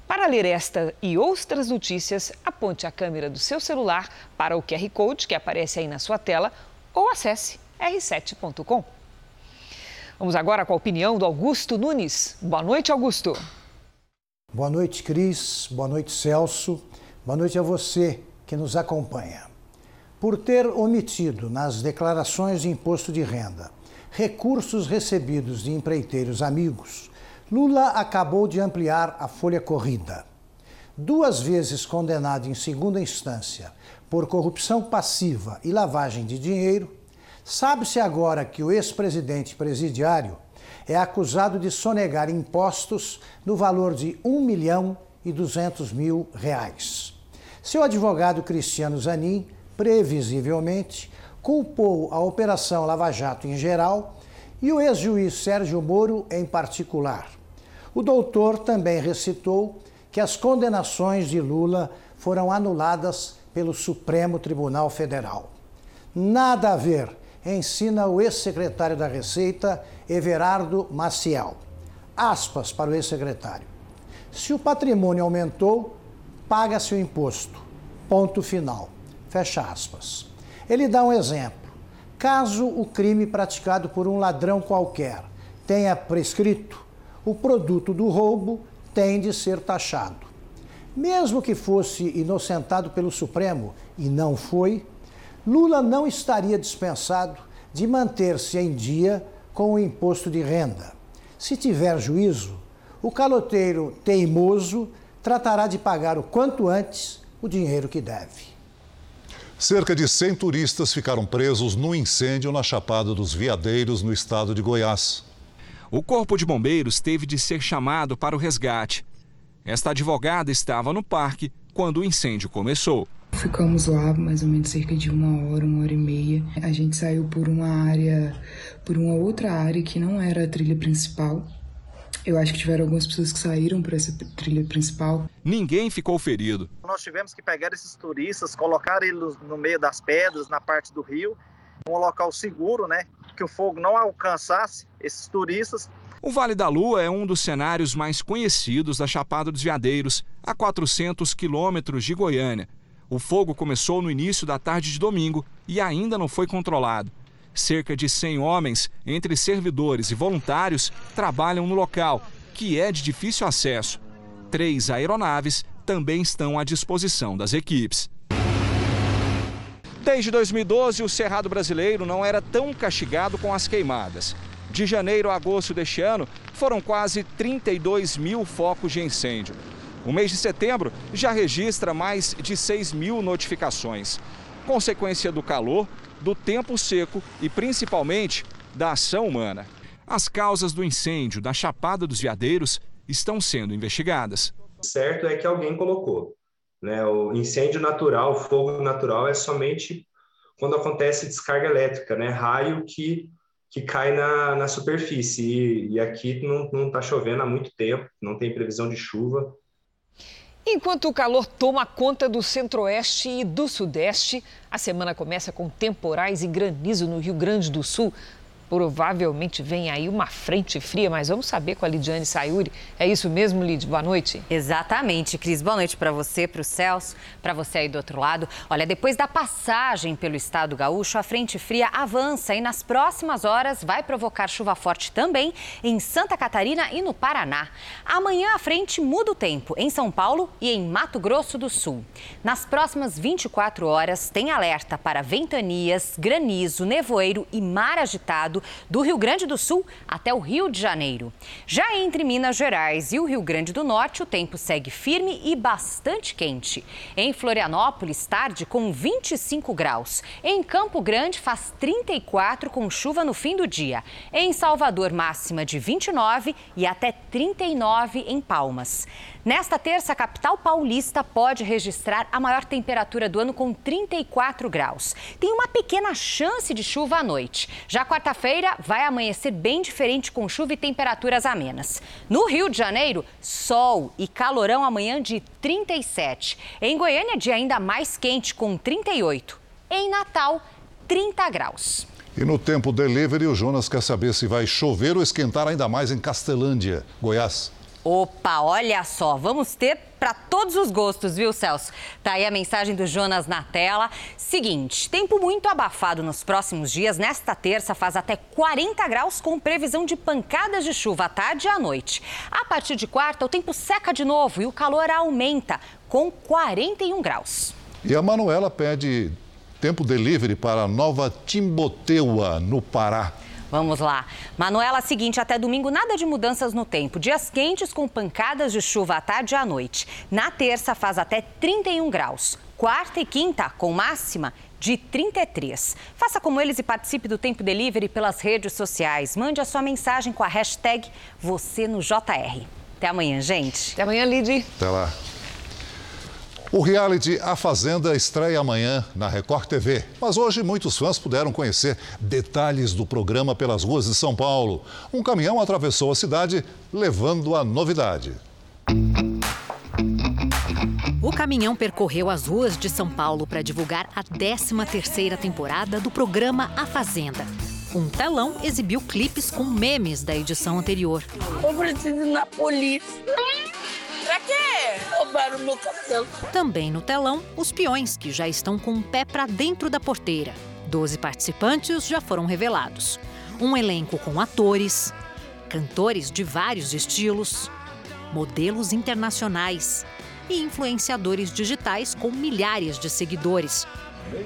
Para ler esta e outras notícias, aponte a câmera do seu celular para o QR Code que aparece aí na sua tela ou acesse r7.com. Vamos agora com a opinião do Augusto Nunes. Boa noite, Augusto. Boa noite, Cris. Boa noite, Celso. Boa noite a você que nos acompanha. Por ter omitido nas declarações de imposto de renda recursos recebidos de empreiteiros amigos, Lula acabou de ampliar a folha corrida. Duas vezes condenado em segunda instância por corrupção passiva e lavagem de dinheiro, sabe-se agora que o ex-presidente presidiário é acusado de sonegar impostos no valor de 1 milhão e 200 mil reais. Seu advogado Cristiano Zanin, previsivelmente, culpou a Operação Lava Jato em geral e o ex-juiz Sérgio Moro em particular. O doutor também recitou que as condenações de Lula foram anuladas pelo Supremo Tribunal Federal. Nada a ver, ensina o ex-secretário da Receita, Everardo Maciel. Aspas para o ex-secretário. Se o patrimônio aumentou, paga-se o imposto. Ponto final. Fecha aspas. Ele dá um exemplo. Caso o crime praticado por um ladrão qualquer tenha prescrito, o produto do roubo tem de ser taxado. Mesmo que fosse inocentado pelo Supremo, e não foi, Lula não estaria dispensado de manter-se em dia com o imposto de renda. Se tiver juízo, o caloteiro teimoso tratará de pagar o quanto antes o dinheiro que deve. Cerca de 100 turistas ficaram presos no incêndio na Chapada dos Veadeiros, no estado de Goiás. O Corpo de Bombeiros teve de ser chamado para o resgate. Esta advogada estava no parque quando o incêndio começou. Ficamos lá mais ou menos cerca de uma hora, uma hora e meia. A gente saiu por uma área, por uma outra área que não era a trilha principal. Eu acho que tiveram algumas pessoas que saíram por essa trilha principal. Ninguém ficou ferido. Nós tivemos que pegar esses turistas, colocar eles no meio das pedras, na parte do rio, um local seguro, né? Que o fogo não alcançasse esses turistas. O Vale da Lua é um dos cenários mais conhecidos da Chapada dos Veadeiros, a 400 quilômetros de Goiânia. O fogo começou no início da tarde de domingo e ainda não foi controlado. Cerca de 100 homens, entre servidores e voluntários, trabalham no local, que é de difícil acesso. Três aeronaves também estão à disposição das equipes. Desde 2012, o Cerrado Brasileiro não era tão castigado com as queimadas. De janeiro a agosto deste ano, foram quase 32 mil focos de incêndio. O mês de setembro já registra mais de 6 mil notificações. Consequência do calor, do tempo seco e principalmente da ação humana. As causas do incêndio da Chapada dos Veadeiros estão sendo investigadas. Certo é que alguém colocou. Né? O incêndio natural, o fogo natural, é somente quando acontece descarga elétrica, né? raio que, que cai na, na superfície. E, e aqui não está chovendo há muito tempo, não tem previsão de chuva. Enquanto o calor toma conta do centro-oeste e do sudeste, a semana começa com temporais e granizo no Rio Grande do Sul. Provavelmente vem aí uma frente fria, mas vamos saber com a Lidiane Sayuri. É isso mesmo, Lid? Boa noite. Exatamente, Cris. Boa noite para você, para o Celso, para você aí do outro lado. Olha, depois da passagem pelo estado gaúcho, a frente fria avança e nas próximas horas vai provocar chuva forte também em Santa Catarina e no Paraná. Amanhã a frente muda o tempo em São Paulo e em Mato Grosso do Sul. Nas próximas 24 horas, tem alerta para ventanias, granizo, nevoeiro e mar agitado do Rio Grande do Sul até o Rio de Janeiro. Já entre Minas Gerais e o Rio Grande do Norte, o tempo segue firme e bastante quente. Em Florianópolis, tarde com 25 graus. Em Campo Grande, faz 34 com chuva no fim do dia. Em Salvador, máxima de 29 e até 39 em Palmas. Nesta terça, a capital paulista pode registrar a maior temperatura do ano com 34 graus. Tem uma pequena chance de chuva à noite. Já quarta-feira vai amanhecer bem diferente com chuva e temperaturas amenas. No Rio de Janeiro, sol e calorão amanhã de 37. Em Goiânia, dia ainda mais quente com 38. Em Natal, 30 graus. E no tempo delivery, o Jonas quer saber se vai chover ou esquentar ainda mais em Castelândia, Goiás. Opa, olha só, vamos ter para todos os gostos, viu, Celso? Tá aí a mensagem do Jonas na tela. Seguinte, tempo muito abafado nos próximos dias. Nesta terça faz até 40 graus com previsão de pancadas de chuva à tarde e à noite. A partir de quarta, o tempo seca de novo e o calor aumenta com 41 graus. E a Manuela pede tempo delivery para Nova Timboteua, no Pará. Vamos lá. Manuela, seguinte, até domingo nada de mudanças no tempo. Dias quentes com pancadas de chuva à tarde e à noite. Na terça faz até 31 graus. Quarta e quinta com máxima de 33. Faça como eles e participe do Tempo Delivery pelas redes sociais. Mande a sua mensagem com a hashtag você no JR. Até amanhã, gente. Até amanhã, Lid. Até lá. O reality A Fazenda estreia amanhã na Record TV. Mas hoje muitos fãs puderam conhecer detalhes do programa pelas ruas de São Paulo. Um caminhão atravessou a cidade levando a novidade. O caminhão percorreu as ruas de São Paulo para divulgar a 13ª temporada do programa A Fazenda. Um telão exibiu clipes com memes da edição anterior. Eu preciso ir na polícia. Pra quê? Roubaram meu cabelo. Também no telão, os peões que já estão com o pé para dentro da porteira. Doze participantes já foram revelados. Um elenco com atores, cantores de vários estilos, modelos internacionais e influenciadores digitais com milhares de seguidores.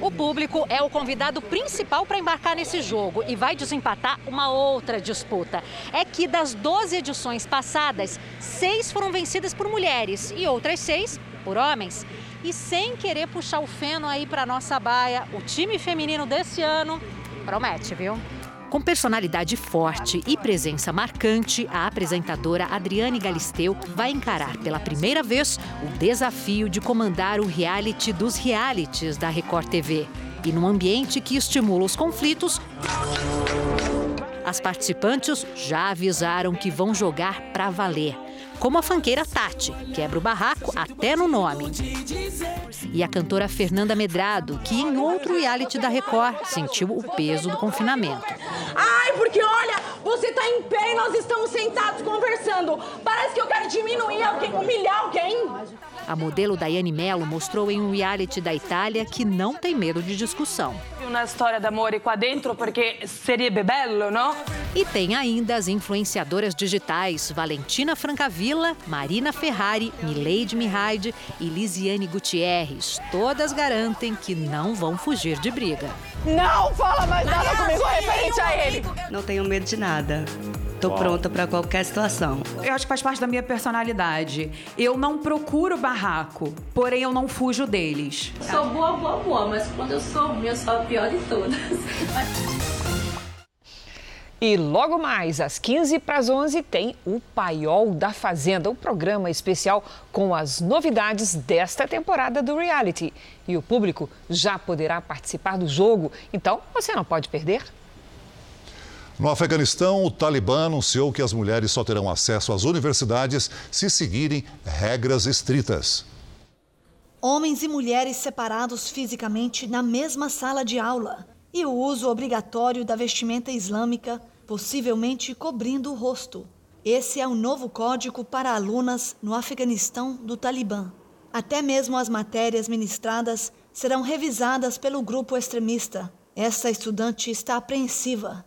O público é o convidado principal para embarcar nesse jogo e vai desempatar uma outra disputa. É que das 12 edições passadas, seis foram vencidas por mulheres e outras seis por homens. E sem querer puxar o feno aí para nossa baia, o time feminino desse ano promete, viu? Com personalidade forte e presença marcante, a apresentadora Adriane Galisteu vai encarar pela primeira vez o desafio de comandar o reality dos realities da Record TV. E num ambiente que estimula os conflitos, as participantes já avisaram que vão jogar para valer como a fanqueira Tati, quebra o barraco até no nome. E a cantora Fernanda Medrado, que em outro reality da Record sentiu o peso do confinamento. Ai, porque olha, você está em pé e nós estamos sentados conversando. Parece que eu quero diminuir alguém, humilhar alguém. A modelo Daiane Mello mostrou em um reality da Itália que não tem medo de discussão. Uma história de amor qua dentro porque seria bello, não? E tem ainda as influenciadoras digitais Valentina Francavilla, Marina Ferrari, Mileide Mihaide e Lisiane Gutierrez. Todas garantem que não vão fugir de briga. Não fala mais nada comigo referente a ele. Não tenho medo de nada. Tô pronta para qualquer situação. Eu acho que faz parte da minha personalidade. Eu não procuro barraco, porém eu não fujo deles. Sou boa, boa, boa, mas quando eu sou ruim, eu sou a pior de todas. E logo mais, às 15 para as 11, tem o Paiol da Fazenda, o um programa especial com as novidades desta temporada do reality. E o público já poderá participar do jogo, então você não pode perder. No Afeganistão, o Talibã anunciou que as mulheres só terão acesso às universidades se seguirem regras estritas. Homens e mulheres separados fisicamente na mesma sala de aula e o uso obrigatório da vestimenta islâmica, possivelmente cobrindo o rosto. Esse é o novo código para alunas no Afeganistão do Talibã. Até mesmo as matérias ministradas serão revisadas pelo grupo extremista. Essa estudante está apreensiva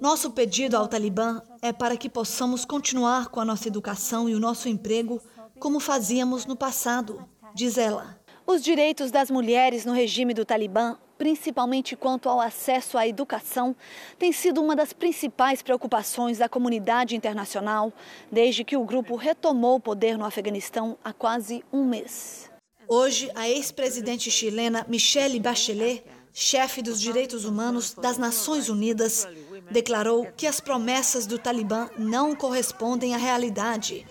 nosso pedido ao Talibã é para que possamos continuar com a nossa educação e o nosso emprego como fazíamos no passado, diz ela. Os direitos das mulheres no regime do Talibã, principalmente quanto ao acesso à educação, têm sido uma das principais preocupações da comunidade internacional desde que o grupo retomou o poder no Afeganistão há quase um mês. Hoje, a ex-presidente chilena Michelle Bachelet, chefe dos direitos humanos das Nações Unidas, declarou que as promessas do Talibã não correspondem à realidade,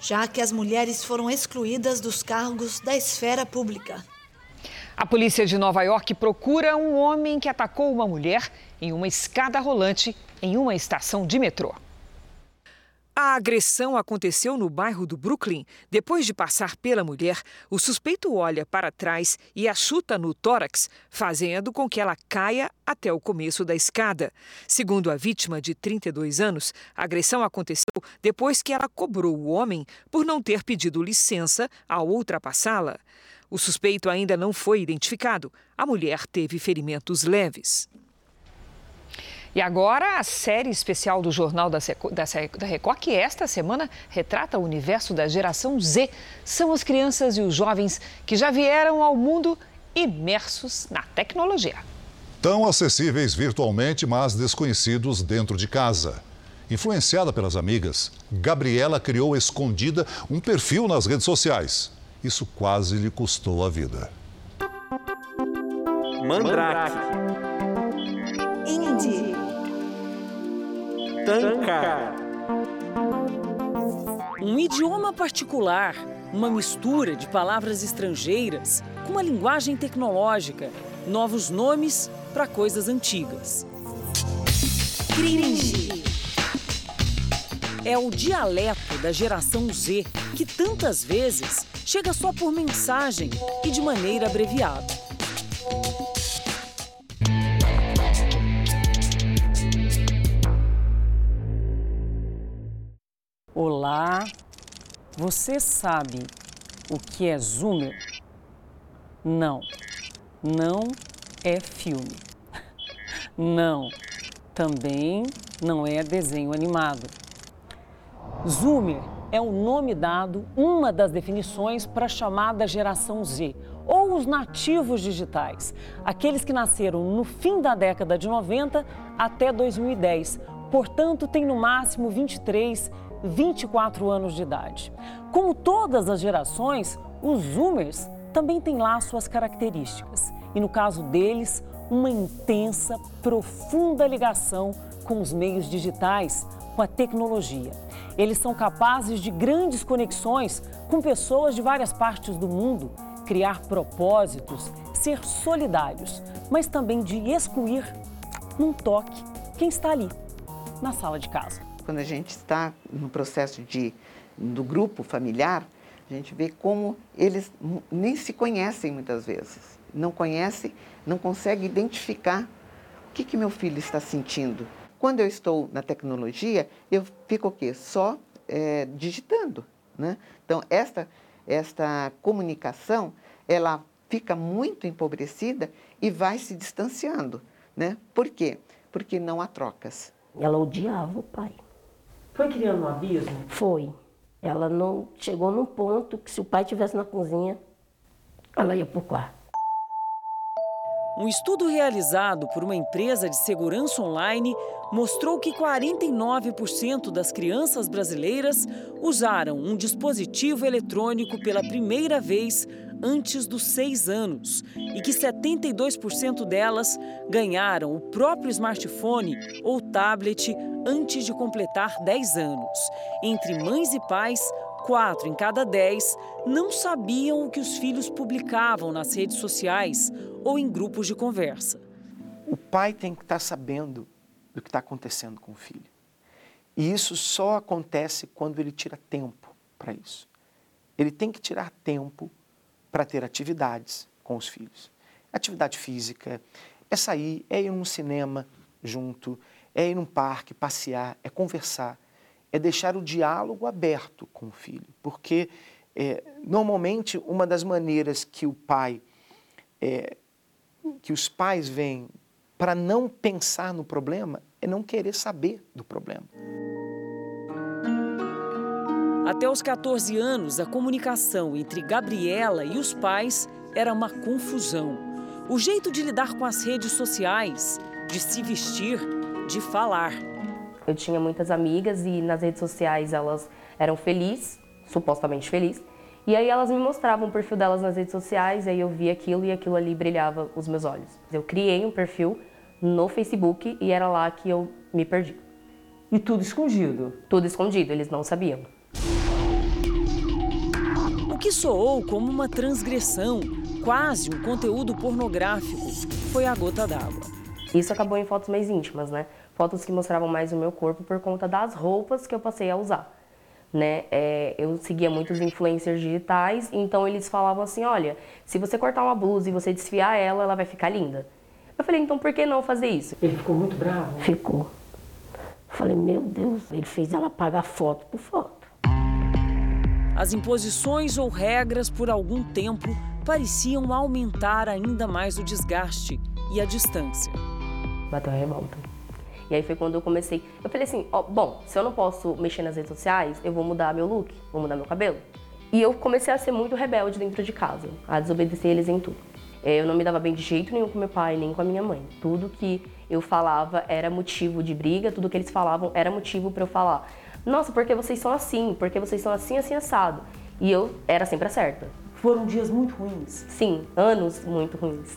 já que as mulheres foram excluídas dos cargos da esfera pública. A polícia de Nova York procura um homem que atacou uma mulher em uma escada rolante em uma estação de metrô. A agressão aconteceu no bairro do Brooklyn. Depois de passar pela mulher, o suspeito olha para trás e a chuta no tórax, fazendo com que ela caia até o começo da escada. Segundo a vítima de 32 anos, a agressão aconteceu depois que ela cobrou o homem por não ter pedido licença ao ultrapassá-la. O suspeito ainda não foi identificado. A mulher teve ferimentos leves. E agora a série especial do Jornal da, da Record, que esta semana retrata o universo da geração Z. São as crianças e os jovens que já vieram ao mundo imersos na tecnologia. Tão acessíveis virtualmente, mas desconhecidos dentro de casa. Influenciada pelas amigas, Gabriela criou escondida um perfil nas redes sociais. Isso quase lhe custou a vida. Mandrake. Indie. Um idioma particular, uma mistura de palavras estrangeiras com uma linguagem tecnológica, novos nomes para coisas antigas. Cringe. É o dialeto da geração Z que tantas vezes chega só por mensagem e de maneira abreviada. Olá, você sabe o que é Zoomer? Não, não é filme. Não, também não é desenho animado. Zoomer é o nome dado, uma das definições para a chamada geração Z, ou os nativos digitais, aqueles que nasceram no fim da década de 90 até 2010, portanto, tem no máximo 23, 24 anos de idade. Como todas as gerações, os Zoomers também têm lá suas características. E no caso deles, uma intensa, profunda ligação com os meios digitais, com a tecnologia. Eles são capazes de grandes conexões com pessoas de várias partes do mundo, criar propósitos, ser solidários, mas também de excluir, num toque, quem está ali, na sala de casa quando a gente está no processo de, do grupo familiar, a gente vê como eles nem se conhecem muitas vezes. Não conhece, não consegue identificar o que, que meu filho está sentindo. Quando eu estou na tecnologia, eu fico o quê? Só é, digitando. Né? Então, esta, esta comunicação, ela fica muito empobrecida e vai se distanciando. Né? Por quê? Porque não há trocas. Ela odiava o pai. Foi criando um abismo? Foi. Ela não chegou num ponto que se o pai estivesse na cozinha, ela ia para o quarto. Um estudo realizado por uma empresa de segurança online mostrou que 49% das crianças brasileiras usaram um dispositivo eletrônico pela primeira vez antes dos seis anos e que 72% delas ganharam o próprio smartphone ou tablet antes de completar 10 anos. Entre mães e pais, quatro em cada dez não sabiam o que os filhos publicavam nas redes sociais ou em grupos de conversa. O pai tem que estar sabendo do que está acontecendo com o filho. E isso só acontece quando ele tira tempo para isso. Ele tem que tirar tempo para ter atividades com os filhos. Atividade física, é sair, é ir num cinema junto, é ir num parque, passear, é conversar, é deixar o diálogo aberto com o filho. Porque, é, normalmente, uma das maneiras que o pai, é, que os pais veem para não pensar no problema é não querer saber do problema. Até os 14 anos, a comunicação entre Gabriela e os pais era uma confusão. O jeito de lidar com as redes sociais, de se vestir, de falar. Eu tinha muitas amigas e nas redes sociais elas eram felizes, supostamente felizes. E aí elas me mostravam o perfil delas nas redes sociais, e aí eu via aquilo e aquilo ali brilhava os meus olhos. Eu criei um perfil no Facebook e era lá que eu me perdi. E tudo escondido? Tudo escondido, eles não sabiam. O que soou como uma transgressão, quase um conteúdo pornográfico, foi a gota d'água. Isso acabou em fotos mais íntimas, né? Fotos que mostravam mais o meu corpo por conta das roupas que eu passei a usar. Né? É, eu seguia muitos influencers digitais, então eles falavam assim: olha, se você cortar uma blusa e você desfiar ela, ela vai ficar linda. Eu falei: então por que não fazer isso? Ele ficou muito bravo? Ficou. Eu falei: meu Deus, ele fez ela pagar foto por foto. As imposições ou regras por algum tempo pareciam aumentar ainda mais o desgaste e a distância bateu a revolta. E aí foi quando eu comecei. Eu falei assim: ó, bom, se eu não posso mexer nas redes sociais, eu vou mudar meu look, vou mudar meu cabelo. E eu comecei a ser muito rebelde dentro de casa, a desobedecer eles em tudo. É, eu não me dava bem de jeito nenhum com meu pai, nem com a minha mãe. Tudo que eu falava era motivo de briga, tudo que eles falavam era motivo para eu falar. Nossa, porque vocês são assim, porque vocês são assim, assim, assado. E eu era sempre a certa. Foram dias muito ruins? Sim, anos muito ruins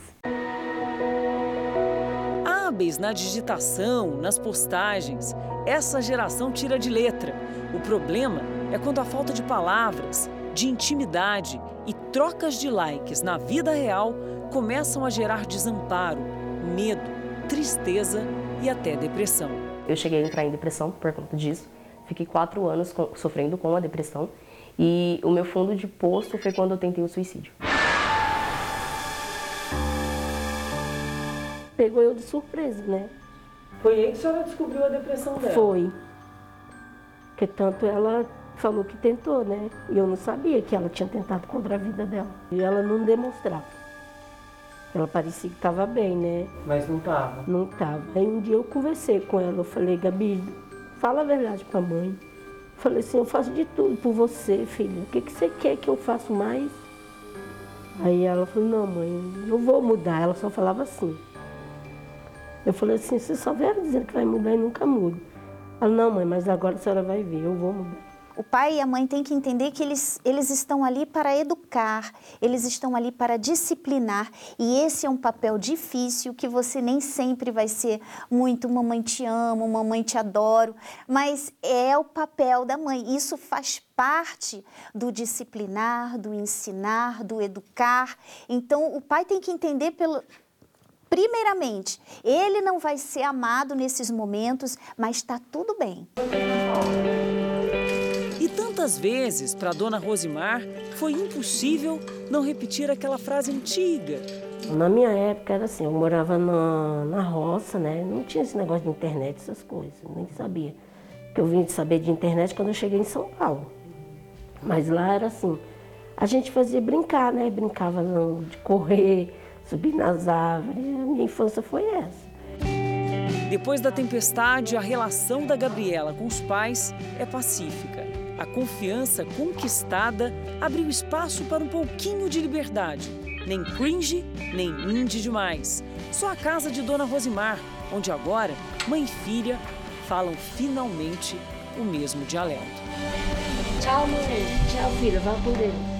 hábeis na digitação, nas postagens. Essa geração tira de letra. O problema é quando a falta de palavras, de intimidade e trocas de likes na vida real começam a gerar desamparo, medo, tristeza e até depressão. Eu cheguei a entrar em depressão por conta disso. Fiquei quatro anos com, sofrendo com a depressão. E o meu fundo de poço foi quando eu tentei o suicídio. Pegou eu de surpresa, né? Foi aí que a senhora descobriu a depressão dela? Foi. Porque tanto ela falou que tentou, né? E eu não sabia que ela tinha tentado contra a vida dela. E ela não demonstrava. Ela parecia que estava bem, né? Mas não estava? Não estava. Aí um dia eu conversei com ela, eu falei, Gabi, fala a verdade para a mãe. Falei assim, eu faço de tudo por você, filha. O que, que você quer que eu faça mais? Aí ela falou, não, mãe, eu vou mudar. Ela só falava assim. Eu falei assim, você só vier dizendo que vai mudar e nunca muda. Ela, não, mãe, mas agora a senhora vai ver, eu vou mudar. O pai e a mãe têm que entender que eles, eles estão ali para educar, eles estão ali para disciplinar, e esse é um papel difícil que você nem sempre vai ser muito mamãe te amo, mamãe te adoro, mas é o papel da mãe. Isso faz parte do disciplinar, do ensinar, do educar. Então o pai tem que entender pelo, primeiramente, ele não vai ser amado nesses momentos, mas está tudo bem. E tantas vezes, para dona Rosimar, foi impossível não repetir aquela frase antiga. Na minha época era assim, eu morava na, na roça, né? Não tinha esse negócio de internet, essas coisas, nem sabia. Que eu vim de saber de internet quando eu cheguei em São Paulo. Mas lá era assim, a gente fazia brincar, né? Brincava de correr, subir nas árvores. A minha infância foi essa. Depois da tempestade, a relação da Gabriela com os pais é pacífica. A confiança conquistada abriu espaço para um pouquinho de liberdade. Nem cringe, nem indie demais. Só a casa de Dona Rosimar, onde agora mãe e filha falam finalmente o mesmo dialeto. Tchau, mãe. Tchau, filha. Vá por Deus.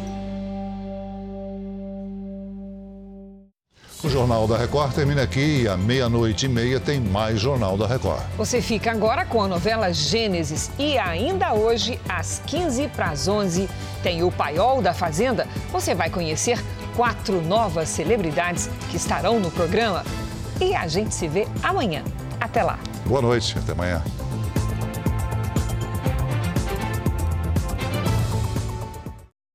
O Jornal da Record termina aqui e à meia-noite e meia tem mais Jornal da Record. Você fica agora com a novela Gênesis e ainda hoje, às 15 para as 11, tem o Paiol da Fazenda. Você vai conhecer quatro novas celebridades que estarão no programa. E a gente se vê amanhã. Até lá. Boa noite, até amanhã.